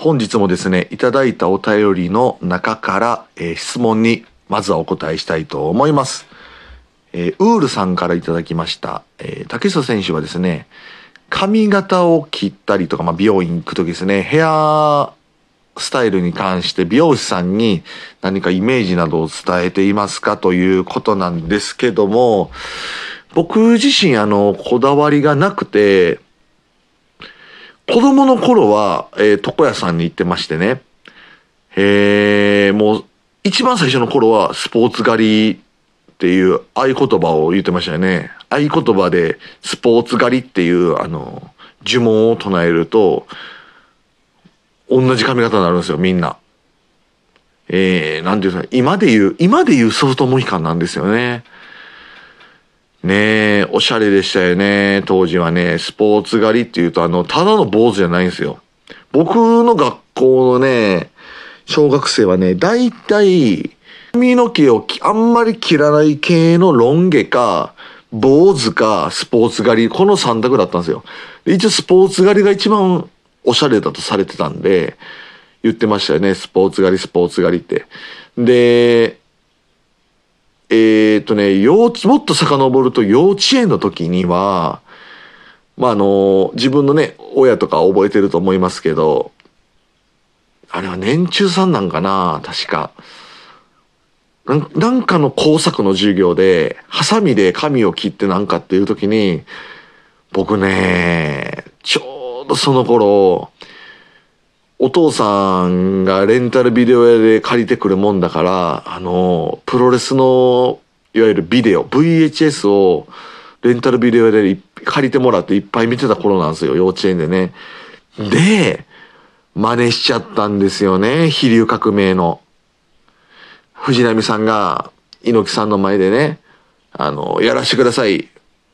本日もですね、いただいたお便りの中から、えー質問にまずはお答えしたいと思います。えーウールさんからいただきました。えー竹下選手はですね、髪型を切ったりとか、まあ、美容院行くときですね、ヘアスタイルに関して美容師さんに何かイメージなどを伝えていますか？ということなんですけども、僕自身あの、こだわりがなくて、子供の頃は、えー床屋さんに行ってましてね、えー、もう、一番最初の頃はスポーツ狩りっていう合言葉を言ってましたよね。合言葉でスポーツ狩りっていうあの、呪文を唱えると、同じ髪型になるんですよ、みんな。えー、なんていうか、今で言う、今で言うソフトモヒカンなんですよね。ねえ、おしゃれでしたよね、当時はね。スポーツ狩りっていうと、あの、ただの坊主じゃないんですよ。僕の学校のね、小学生はね、大体、髪の毛をあんまり切らない系のロン毛か、坊主か、スポーツ狩り、この3択だったんですよ。一応スポーツ狩りが一番おしゃれだとされてたんで、言ってましたよね。スポーツ狩り、スポーツ狩りって。で、えーっとね、幼稚、もっと遡ると幼稚園の時には、まあ、あの、自分のね、親とか覚えてると思いますけど、あれは年中さんなんかな確か。なんかの工作の授業で、ハサミで髪を切ってなんかっていう時に、僕ね、ちょうどその頃、お父さんがレンタルビデオ屋で借りてくるもんだから、あの、プロレスの、いわゆるビデオ、VHS をレンタルビデオ屋で借りてもらっていっぱい見てた頃なんですよ、幼稚園でね。で、真似しちゃったんですよね、飛竜革命の。藤波さんが猪木さんの前でね、あの、やらしてください。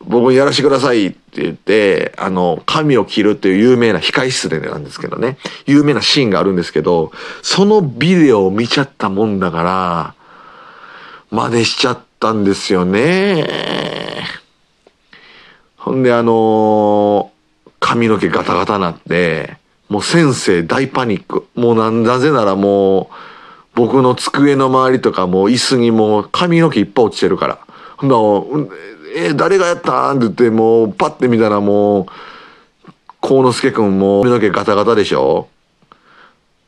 僕にやらしてくださいって言って、あの、髪を切るっていう有名な控室でなんですけどね、有名なシーンがあるんですけど、そのビデオを見ちゃったもんだから、真似しちゃったんですよね。ほんであの髪の毛ガタガタなって、もう先生大パニック。もうなんなぜならもう、僕の机の周りとかもう椅子にもう髪の毛いっぱい落ちてるから。ほんならえー誰がやったん？って言ってもうパッて見たらもう、幸之助くんも髪の毛ガタガタでしょ？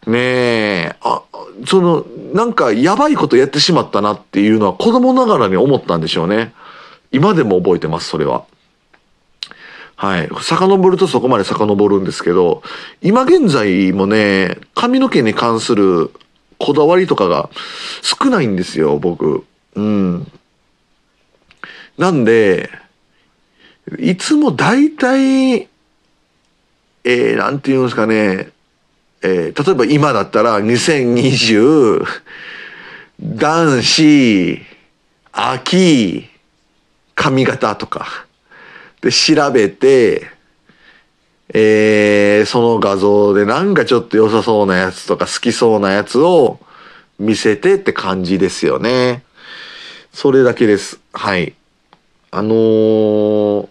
ねえ、あ、その、なんかやばいことやってしまったなっていうのは子供ながらに思ったんでしょうね。今でも覚えてます、それは。はい。遡るとそこまで遡るんですけど、今現在もね、髪の毛に関するこだわりとかが少ないんですよ、僕。うん。なんで、いつも大体、えー、なんて言うんですかね、えー例えば今だったら2020、男子、秋、髪型とか、で、調べて、えーその画像でなんかちょっと良さそうなやつとか好きそうなやつを見せてって感じですよね。それだけです。はい。あのー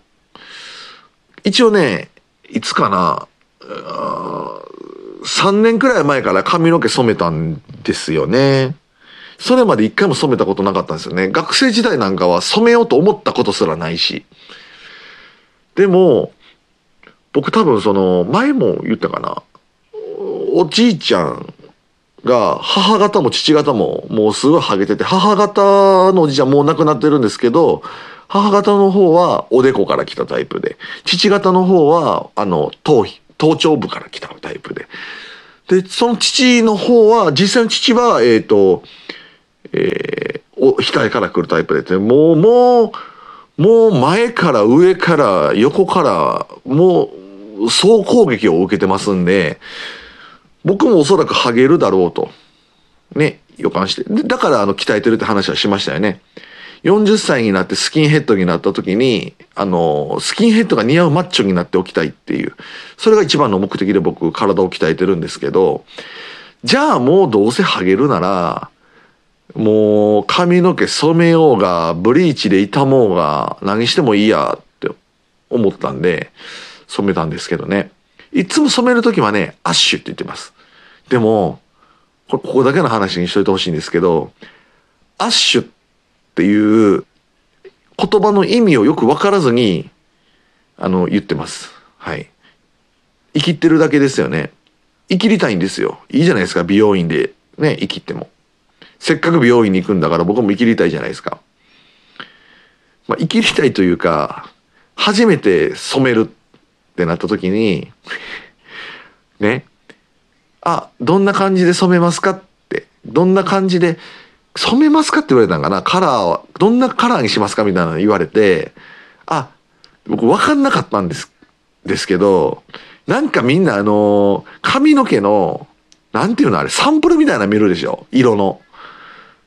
一応ね、いつかな、3年くらい前から髪の毛染めたんですよね。それまで一回も染めたことなかったんですよね。学生時代なんかは染めようと思ったことすらないし。でも、僕多分その、前も言ったかな。おじいちゃんが、母方も父方ももうすごいハゲてて、母方のおじいちゃんもう亡くなってるんですけど、母方の方はおでこから来たタイプで、父方の方は、あの、頭皮、頭頂部から来たタイプで。で、その父の方は、実際の父は、えっ、と、えー、お、額から来るタイプで、もう、もう、もう前から上から横から、もう、総攻撃を受けてますんで、僕もおそらくハゲるだろうと。ね、予感して。だから、あの、鍛えてるって話はしましたよね。40歳になってスキンヘッドになった時に、あの、スキンヘッドが似合うマッチョになっておきたいっていう。それが一番の目的で僕、体を鍛えてるんですけど、じゃあもうどうせハゲるなら、もう髪の毛染めようが、ブリーチで傷もうが、何してもいいやって思ったんで、染めたんですけどね。いつも染めるときはね、アッシュって言ってます。でも、これここだけの話にしといてほしいんですけど、アッシュってていう言葉の意味をよく分からずに、あの、言ってます。はい。生きってるだけですよね。生きりたいんですよ。いいじゃないですか、美容院でね、生きっても。せっかく美容院に行くんだから僕も生きりたいじゃないですか。まあ、生きりたいというか、初めて染めるってなった時に、ね、あ、どんな感じで染めますかって、どんな感じで染めますかって言われたんかな？カラーは、どんなカラーにしますかみたいなの言われて、あ、僕分かんなかったんです、ですけど、なんかみんなあの、髪の毛の、なんていうのあれ、サンプルみたいな見るでしょ？色の。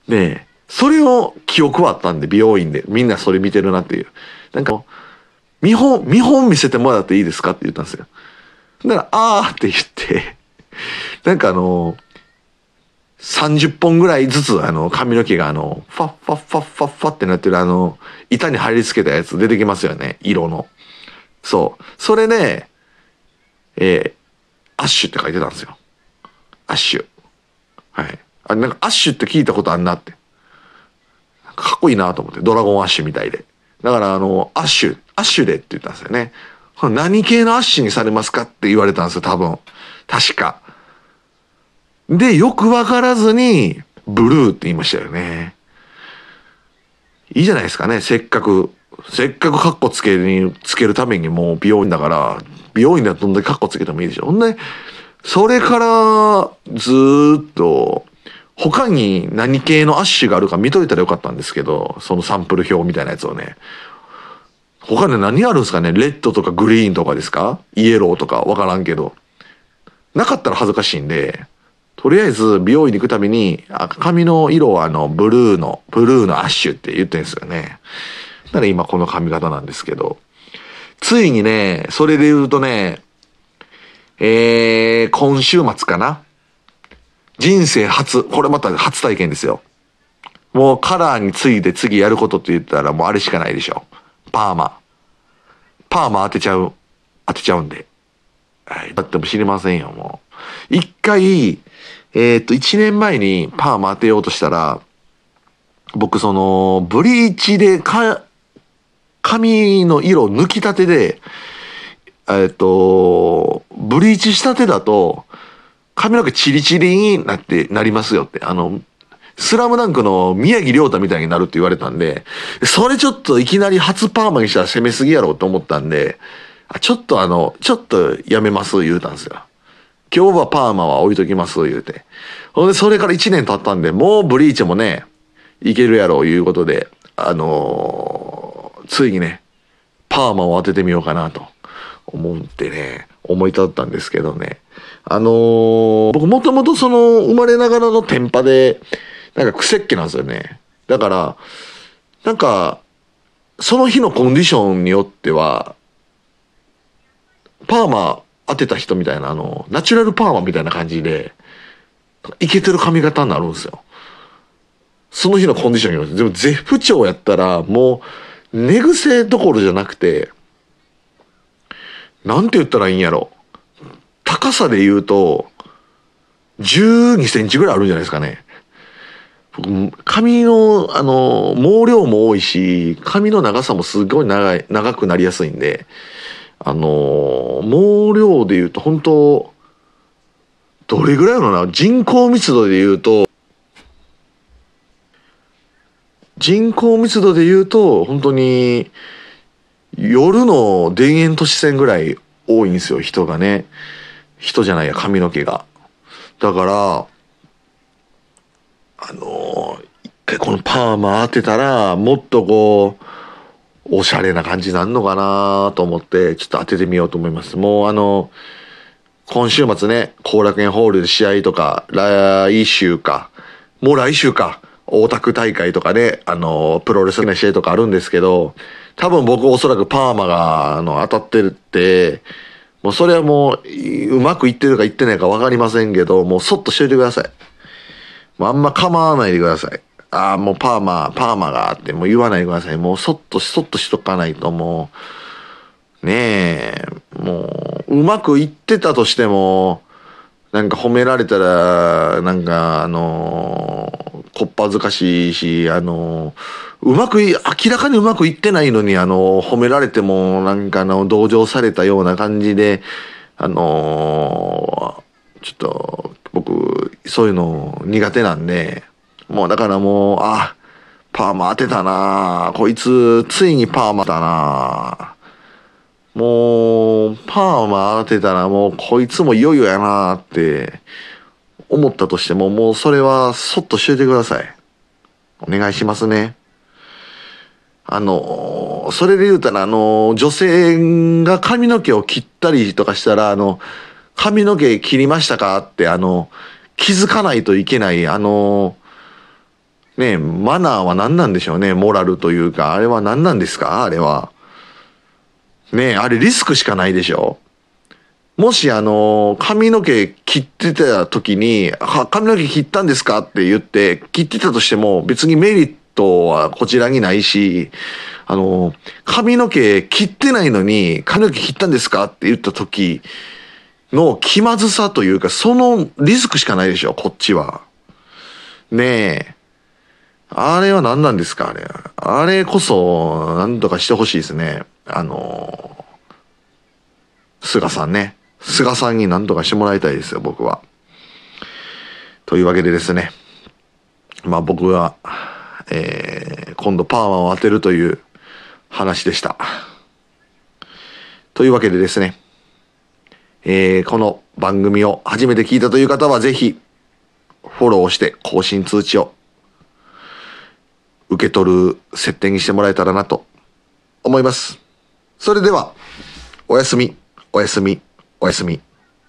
ねえ、それを記憶はあったんで、美容院で。みんなそれ見てるなっていう。なんか、見本、見本見せてもらっていいですか？って言ったんですよ。だから、あーって言って、なんかあの、30本ぐらいずつあの髪の毛があの、ファッファッファッファッファってなってるあの、板に貼り付けたやつ出てきますよね。色の。そう。それね、えー、アッシュって書いてたんですよ。アッシュ。はい。あなんかアッシュって聞いたことあんなって。かっこいいなと思って。ドラゴンアッシュみたいで。だからあの、アッシュ、アッシュでって言ったんですよね。何系のアッシュにされますかって言われたんですよ、多分。確か。で、よくわからずに、ブルーって言いましたよね。いいじゃないですかね。せっかく、せっかくカッコつけるに、つけるためにもう美容院だから、美容院だとどんだけカッコつけてもいいでしょ。ほんで、それから、ずーっと、他に何系のアッシュがあるか見といたらよかったんですけど、そのサンプル表みたいなやつをね。他に何あるんですかね？レッドとかグリーンとかですか？イエローとかわからんけど。なかったら恥ずかしいんで、とりあえず美容院に行くたびに、髪の色はあの、ブルーの、ブルーのアッシュって言ってるんですよね。だから今この髪型なんですけど。ついにね、それで言うとね、えー、今週末かな人生初、これまた初体験ですよ。もうカラーについて次やることって言ったらもうあれしかないでしょ。パーマ。パーマ当てちゃう、当てちゃうんで。はい。だっても知りませんよ、もう。一回、えーっと、一年前にパーマ当てようとしたら、僕その、ブリーチでか、髪の色抜きたてで、えっと、ブリーチしたてだと、髪の毛チリチリになって、なりますよって。あの、スラムダンクの宮城亮太みたいになるって言われたんで、それちょっといきなり初パーマにしたら攻めすぎやろうと思ったんで、ちょっとあの、ちょっとやめます言うたんですよ。今日はパーマは置いときます言うて。ほんで、それから1年経ったんで、もうブリーチもね、いけるやろういうことで、あのーついにね、パーマを当ててみようかなと思ってね、思い立ったんですけどね。あのー僕もともとその生まれながらのテンパで、なんか癖っ気なんですよね。だから、なんか、その日のコンディションによっては、パーマ当てた人みたいな、あの、ナチュラルパーマみたいな感じで、いけてる髪型になるんですよ。その日のコンディションによって。でも絶不調やったら、もう、寝癖どころじゃなくて、なんて言ったらいいんやろ。高さで言うと、12センチぐらいあるんじゃないですかね。髪の、あの、毛量も多いし、髪の長さもすごい長い、長くなりやすいんで、あの、毛量で言うと、本当どれぐらいやろな、人口密度で言うと、人口密度で言うと、本当に、夜の田園都市線ぐらい多いんですよ、人がね。人じゃないや、髪の毛が。だから、あの一回このパーマ当てたら、もっとこう、おしゃれな感じになるのかなと思って、ちょっと当ててみようと思います。もうあの、今週末ね、後楽園ホールで試合とか、来週か、もう来週か、大田区大会とかね、あの、プロレスの試合とかあるんですけど、多分僕おそらくパーマが、あの、当たってるって、もうそれはもう、うまくいってるかいってないかわかりませんけど、もうそっとしといてください。もうあんま構わないでください。ああ、もうパーマ、パーマがあって、もう言わないでください。もうそっと、そっとしとかないともう、ねえ、もう、うまくいってたとしても、なんか褒められたら、なんか、あのー、こっぱずかしいし、あのー、うまくい、明らかにうまくいってないのに、あのー、褒められても、なんかあの、同情されたような感じで、あのちょっと、僕、そういうの苦手なんで、もうだからもう、あ、パーマ当てたなこいつ、ついにパーマだなもう、パーマ当てたらもうこいつもいよいよやなって思ったとしても、もうそれはそっとしといてください。お願いしますね。あの、それで言うたら、あの、女性が髪の毛を切ったりとかしたら、あの、髪の毛切りましたかって、あの、気づかないといけない、あの、ねマナーは何なんでしょうね。モラルというか、あれは何なんですか？あれは。ねあれリスクしかないでしょ？もしあの、髪の毛切ってた時に、髪の毛切ったんですか？って言って、切ってたとしても別にメリットはこちらにないし、あの、髪の毛切ってないのに、髪の毛切ったんですか？って言った時の気まずさというか、そのリスクしかないでしょ、こっちは。ねえ。あれは何なんですかあれ。あれこそ、何とかしてほしいですね。あの、菅さんね。菅さんに何とかしてもらいたいですよ、僕は。というわけでですね。まあ僕は、えー、今度パーマを当てるという話でした。というわけでですね。えー、この番組を初めて聞いたという方はぜひ、フォローして更新通知を受け取る設定にしてもらえたらなと思います。それでは、おやすみ、おやすみ、おやすみ。